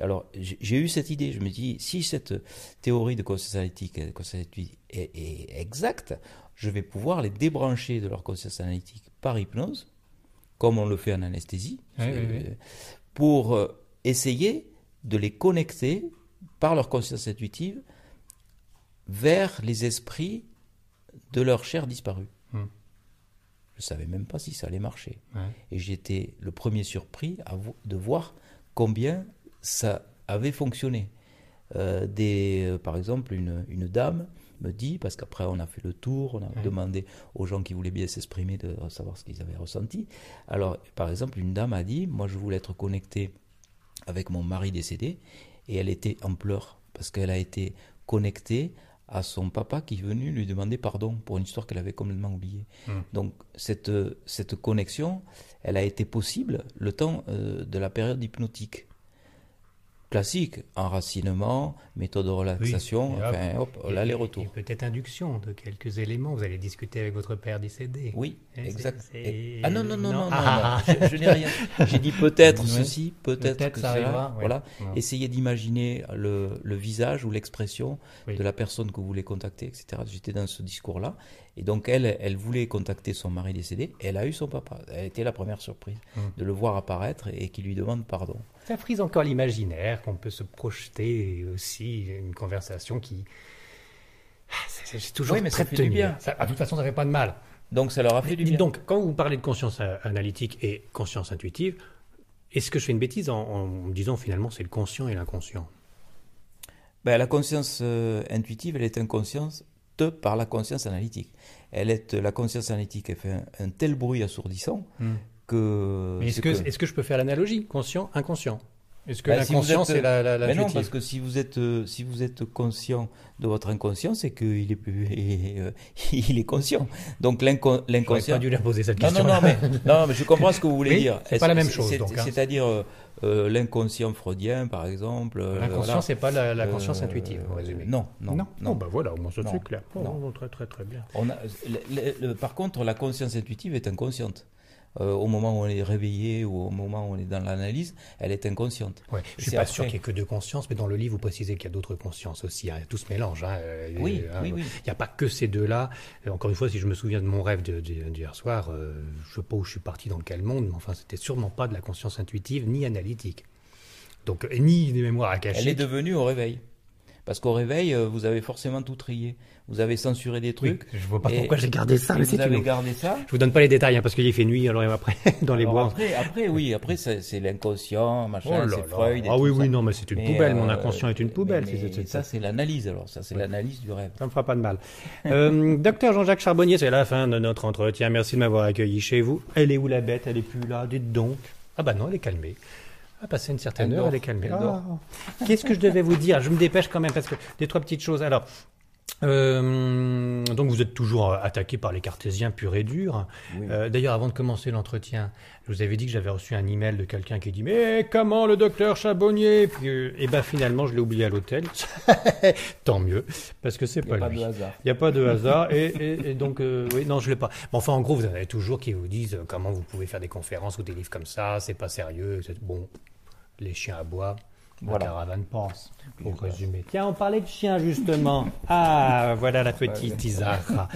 Alors, j'ai eu cette idée. Je me dis, si cette théorie de conscience analytique est, est exacte, je vais pouvoir les débrancher de leur conscience analytique par hypnose comme on le fait en anesthésie, pour euh, essayer de les connecter par leur conscience intuitive vers les esprits de leur chair disparue. Hmm. Je ne savais même pas si ça allait marcher. Et j'étais le premier surpris de voir combien ça avait fonctionné. Euh, des, euh, par exemple, une, une dame me dit, parce qu'après on a fait le tour, on a demandé aux gens qui voulaient bien s'exprimer de savoir ce qu'ils avaient ressenti. Alors, par exemple, une dame a dit, moi je voulais être connectée avec mon mari décédé, et elle était en pleurs, parce qu'elle a été connectée à son papa qui est venu lui demander pardon pour une histoire qu'elle avait complètement oubliée. Hmm. Donc cette, cette connexion, elle a été possible le temps euh, de la période hypnotique classique, enracinement, méthode de relaxation, Oui, et hop. enfin, hop, Et- l'aller-retour. et Peut-être induction de quelques éléments. Vous allez discuter avec votre père décédé. Oui, Et exact. Et- Ah non, non, non, non, non, Ah, non, je, je n'ai rien. J'ai dit peut-être ceci, peut-être que ça cela. ouais. Voilà. Non. Essayez d'imaginer le, le visage ou l'expression Oui. de la personne que vous voulez contacter, etc. J'étais dans ce discours-là. Et donc, elle, elle voulait contacter son mari décédé. Elle a eu son papa. Elle était la première surprise Mm. de le voir apparaître et qui lui demande pardon. Ça frise encore l'imaginaire, qu'on peut se projeter aussi, une conversation qui. Ah, C'est toujours Oui, mais très ça fait du bien. Ça- ah, de toute façon, ça fait pas de mal. Donc, ça leur a fait du bien. donc, quand vous parlez de conscience euh, analytique et conscience intuitive, est-ce que je fais une bêtise en, en disant finalement c'est le conscient et l'inconscient? Ben, la conscience euh, intuitive, elle est inconsciente par la conscience analytique. Elle est, la conscience analytique, elle fait un, un tel bruit assourdissant que. Mais est-ce que, que- est-ce que je peux faire l'analogie Conscient, inconscient? Est-ce que Bah, si l'inconscient, êtes- c'est la, la, Mais non, parce que si vous êtes, euh, si vous êtes conscient de votre inconscient, c'est qu'il est, plus- euh, il est conscient. Donc l'inconscient. pas dû leur poser cette Non, question. non, non, mais, non, mais je comprends ce que vous voulez Oui, dire. c'est pas la même chose, hein. C'est-à-dire euh, euh, l'inconscient freudien, par exemple. L'inconscient, voilà. c'est pas la, la conscience Euh, intuitive, en résumé. Non, non, non, non. bah voilà, au moins ça c'est clair. Oh, Non. non, très très très bien. On a, le- le- le- par contre, la conscience intuitive est inconsciente. Euh, au moment où on est réveillé ou au moment où on est dans l'analyse, elle est inconsciente. Ouais, je suis C'est pas après. sûr qu'il y ait que deux consciences, mais dans le livre, vous précisez qu'il y a d'autres consciences aussi. hein. Tout se mélange. hein. Euh, Oui, hein, oui. Il n'y a pas que ces deux-là. Encore une fois, si je me souviens de mon rêve d'hier soir, euh, je sais pas où je suis parti dans quel monde, mais enfin, c'était sûrement pas de la conscience intuitive ni analytique. Donc, euh, ni des mémoires Elle est devenue au réveil. Parce qu'au réveil, euh, vous avez forcément tout trié. Vous avez censuré des Oui, trucs. je vois pas pourquoi j'ai gardé ça, mais vous avez gardé ça. Je vous donne pas les détails, hein, parce qu'il fait nuit, alors après, dans les Alors bois. Après, après, oui, après, c'est l'inconscient, Oh machin, là c'est. Freud. et Ah oui, ça. oui, non, mais c'est une Mais, poubelle. Mon euh, inconscient est une mais- poubelle. ça, c'est l'analyse, alors. Ça, c'est Ouais. l'analyse du rêve. Ça me fera pas de mal. Euh, docteur Jean-Jacques Charbonnier, c'est la fin de notre entretien. Merci de m'avoir accueilli chez vous. Elle est où la bête? Elle est plus là. Dites donc. Ah bah non, elle est calmée. À passer une certaine Elle heure, dort. elle est calmée. Ah. Qu'est-ce que je devais vous dire? Je me dépêche quand même parce que des trois petites choses. Alors. Euh, donc vous êtes toujours attaqué par les cartésiens purs et durs. Oui. Euh, D'ailleurs, avant de commencer l'entretien, je vous avais dit que j'avais reçu un email de quelqu'un qui dit mais comment le docteur Charbonnier Puis, euh, Et ben finalement, je l'ai oublié à l'hôtel. Tant mieux, parce que c'est Il n'y a pas, pas lui. de hasard. Il n'y a pas de hasard. Et, et- et donc, euh, oui, non, je ne l'ai pas. Mais enfin, en gros, vous en avez toujours qui vous disent comment vous pouvez faire des conférences ou des livres comme ça, c'est pas sérieux. Bon, les chiens à bois, Voilà. la caravane pense, pour résumer. Tiens, on parlait de chiens, justement. Ah, voilà la petite Isara.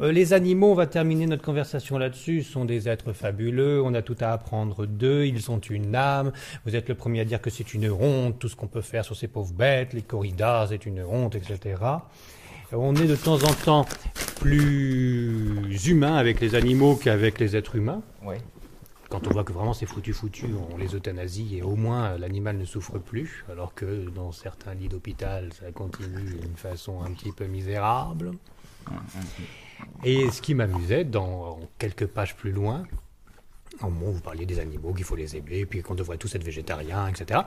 Euh, les animaux, on va terminer notre conversation là-dessus, sont des êtres fabuleux. On a tout à apprendre d'eux. Ils ont une âme. Vous êtes le premier à dire que c'est une honte, tout ce qu'on peut faire sur ces pauvres bêtes. Les corridas, c'est une honte, etc. On est de temps en temps plus humain avec les animaux qu'avec les êtres humains. Oui. Quand on voit que vraiment c'est foutu foutu, on les euthanasie et au moins euh, l'animal ne souffre plus, alors que dans certains lits d'hôpital, ça continue d'une façon un petit peu misérable. Et ce qui m'amusait, dans quelques pages plus loin, au moment où vous parliez des animaux, qu'il faut les aimer, puis qu'on devrait tous être végétariens, etc.,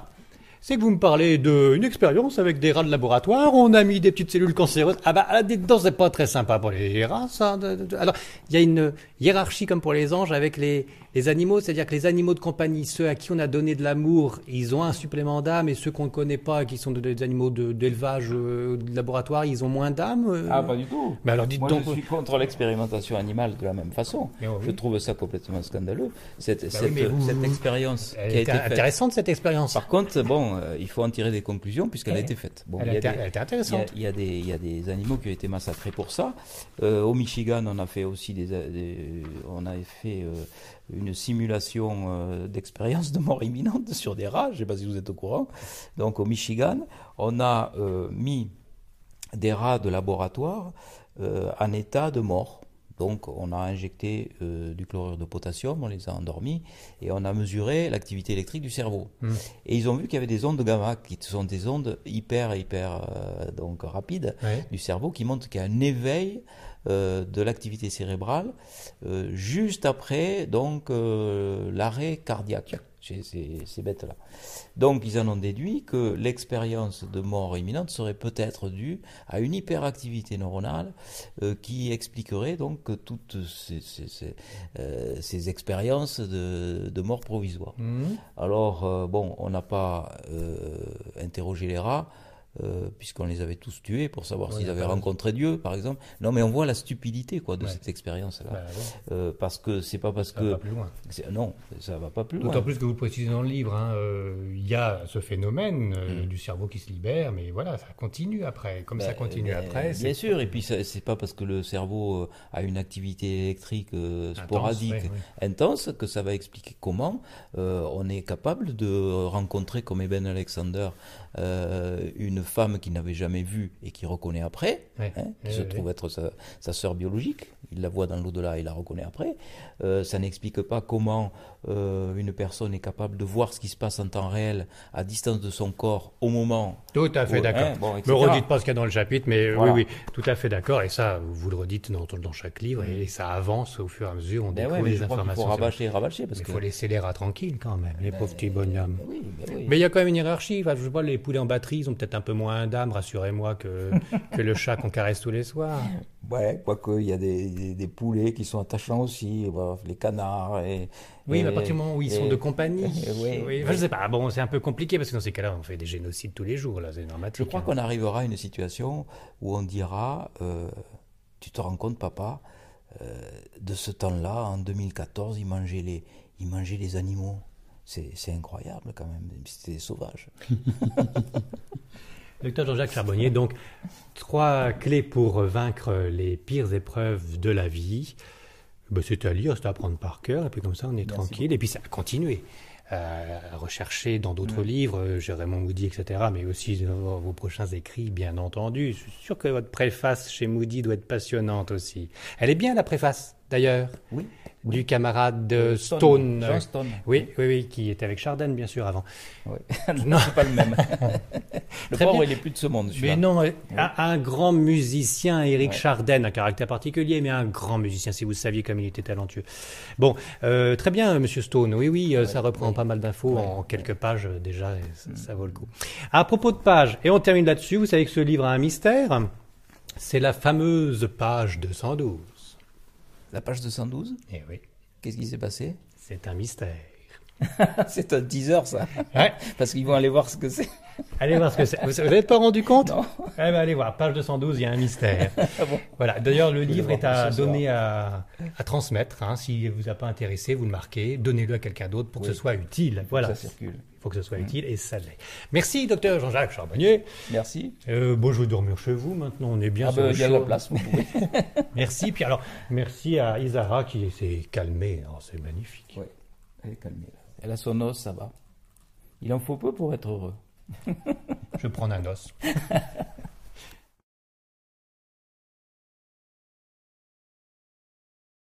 c'est que vous me parlez d'une expérience avec des rats de laboratoire, on a mis des petites cellules cancéreuses. Ah bah, là, dedans, c'est pas très sympa pour les rats, ça. Alors, il y a une hiérarchie comme pour les anges avec les, les animaux, c'est-à-dire que les animaux de compagnie, ceux à qui on a donné de l'amour, ils ont un supplément d'âme, et ceux qu'on ne connaît pas, qui sont de- des animaux de- d'élevage, euh, de laboratoire, ils ont moins d'âme. euh. Ah, pas du tout. Mais alors, dites Moi, donc. je suis contre l'expérimentation animale de la même façon. Oui. Je trouve ça complètement scandaleux. Cette, Bah cette, oui, mais vous- cette vous- expérience Elle qui a faite. intéressante, cette expérience. Par contre, bon, euh, il faut en tirer des conclusions puisqu'elle a Elle- été faite. Bon, elle, il y a était, des- elle était il y, a, intéressante. il y a des, il y a des animaux qui ont été massacrés pour ça. Au Michigan, on a fait aussi des, des- on a fait une simulation euh, d'expérience de mort imminente sur des rats. Je ne sais pas si vous êtes au courant. Donc au Michigan, on a euh, mis des rats de laboratoire euh, en état de mort. Donc on a injecté du chlorure de potassium, on les a endormis et on a mesuré l'activité électrique du cerveau. Mm. Et ils ont vu qu'il y avait des ondes gamma qui sont des ondes hyper hyper donc rapides du cerveau qui montrent qu'il y a un éveil euh, de l'activité cérébrale euh, juste après donc euh, l'arrêt cardiaque. chez ces, ces bêtes-là. Donc ils en ont déduit que l'expérience de mort imminente serait peut-être due à une hyperactivité neuronale euh, qui expliquerait donc toutes ces, ces, ces, euh, ces expériences de, de, mort provisoire. Mmh. Alors, euh, bon, on n'a pas interrogé les rats. Euh, puisqu'on les avait tous tués pour savoir oui, s'ils avaient rencontré Dieu, par exemple. Non, mais on voit la stupidité quoi de ouais. cette expérience-là, bah, ouais. euh, parce que c'est pas parce ça que va pas plus loin. non, ça va pas plus loin. D'autant plus que vous précisez dans le livre, hein, euh, il y a ce phénomène mmh. du cerveau qui se libère, mais voilà, ça continue après. Comme bah, ça continue bah, après. Bien sûr, et puis c'est pas parce que le cerveau a une activité électrique sporadique, intense, intense, que ça va expliquer comment on est capable de rencontrer comme Eben Alexander une femme qu'il n'avait jamais vue et qui reconnaît après, ouais, hein, qui ouais, se ouais. trouve être sa, sa sœur biologique, il la voit dans l'au-delà et la reconnaît après. Euh, ça n'explique pas comment euh, une personne est capable de voir ce qui se passe en temps réel à distance de son corps au moment. Tout à fait d'accord. Hein, bon, ne me redites pas ce qu'il y a dans le chapitre, mais voilà. oui, oui, tout à fait d'accord. Et ça, vous le redites dans, dans chaque livre et ça avance au fur et à mesure. On ben découvre les informations. Il faut rabâcher, rabâcher. Parce il que... faut laisser les rats tranquilles quand même, les ben, pauvres petits bonhommes. Ben oui. Mais il y a quand même une hiérarchie. Enfin, je vois les poulets en batterie, ils ont peut-être un peu moins d'âme, rassurez-moi, que, que le chat qu'on caresse tous les soirs. Ouais, quoique il y a des, des, des, poulets qui sont attachants aussi, les canards. Et, oui, et, mais à partir du moment où ils et, sont de compagnie. oui, oui. Enfin, je sais pas. Bon, c'est un peu compliqué parce que dans ces cas-là, on fait des génocides tous les jours. Là, c'est normal. Je crois hein. qu'on arrivera à une situation où on dira, euh, tu te rends compte, papa, euh, de ce temps-là, en 2014, ils mangeaient les, ils mangeaient les animaux. C'est incroyable quand même. C'était sauvage. Docteur Jean-Jacques Charbonnier, donc trois clés pour vaincre les pires épreuves de la vie. Ben, c'est à lire, c'est à apprendre par cœur, et puis comme ça on est Merci tranquille, beaucoup. et puis ça a continué. Euh, à rechercher dans d'autres livres, euh, Jérémon Moody, etc., mais aussi dans vos prochains écrits, bien entendu. Je suis sûr que votre préface chez Moody doit être passionnante aussi. Elle est bien, la préface, d'ailleurs. Oui du camarade de Stone. Stone. Jean Stone. Oui, oui, oui, qui était avec Chardin, bien sûr, avant. Oui. non, c'est pas le même. le pauvre, bien. il est plus de ce monde. Mais non, oui. un, un, grand musicien, Eric ouais. Chardin, un caractère particulier, mais un grand musicien, si vous saviez comme il était talentueux. Bon, euh, très bien, Monsieur Stone. Oui, oui, ouais, ça reprend pas mal d'infos en quelques pages déjà, ça, mm. ça vaut le coup. À propos de pages, et on termine là-dessus, vous savez que ce livre a un mystère. C'est la fameuse page 212. La page 212 Eh oui. Qu'est-ce qui s'est passé? C'est un mystère. c'est un teaser, ça. Ouais. Parce qu'ils vont aller voir ce que c'est. Allez voir ce que c'est. Vous n'êtes pas rendu compte Non. Eh ben, allez voir, page 212, il y a un mystère. ah bon voilà. D'ailleurs, le livre est à donner à, à, transmettre. Hein. S'il ne vous a pas intéressé, vous le marquez. Donnez-le à quelqu'un d'autre pour oui. que ce soit utile. Voilà. Ça circule. Il faut que ce soit mmh. utile et ça l'est. Merci, docteur Jean-Jacques Charbonnier. Merci. Euh, bon, je vais dormir chez vous. Maintenant, on est bien ah sur ben, le Il y a la place, vous pouvez. merci. Puis alors, merci à Isara qui s'est calmée. Oh, C'est magnifique. Oui, elle est calmée. Là. Elle a son os, ça va. Il en faut peu pour être heureux. Je prends un os.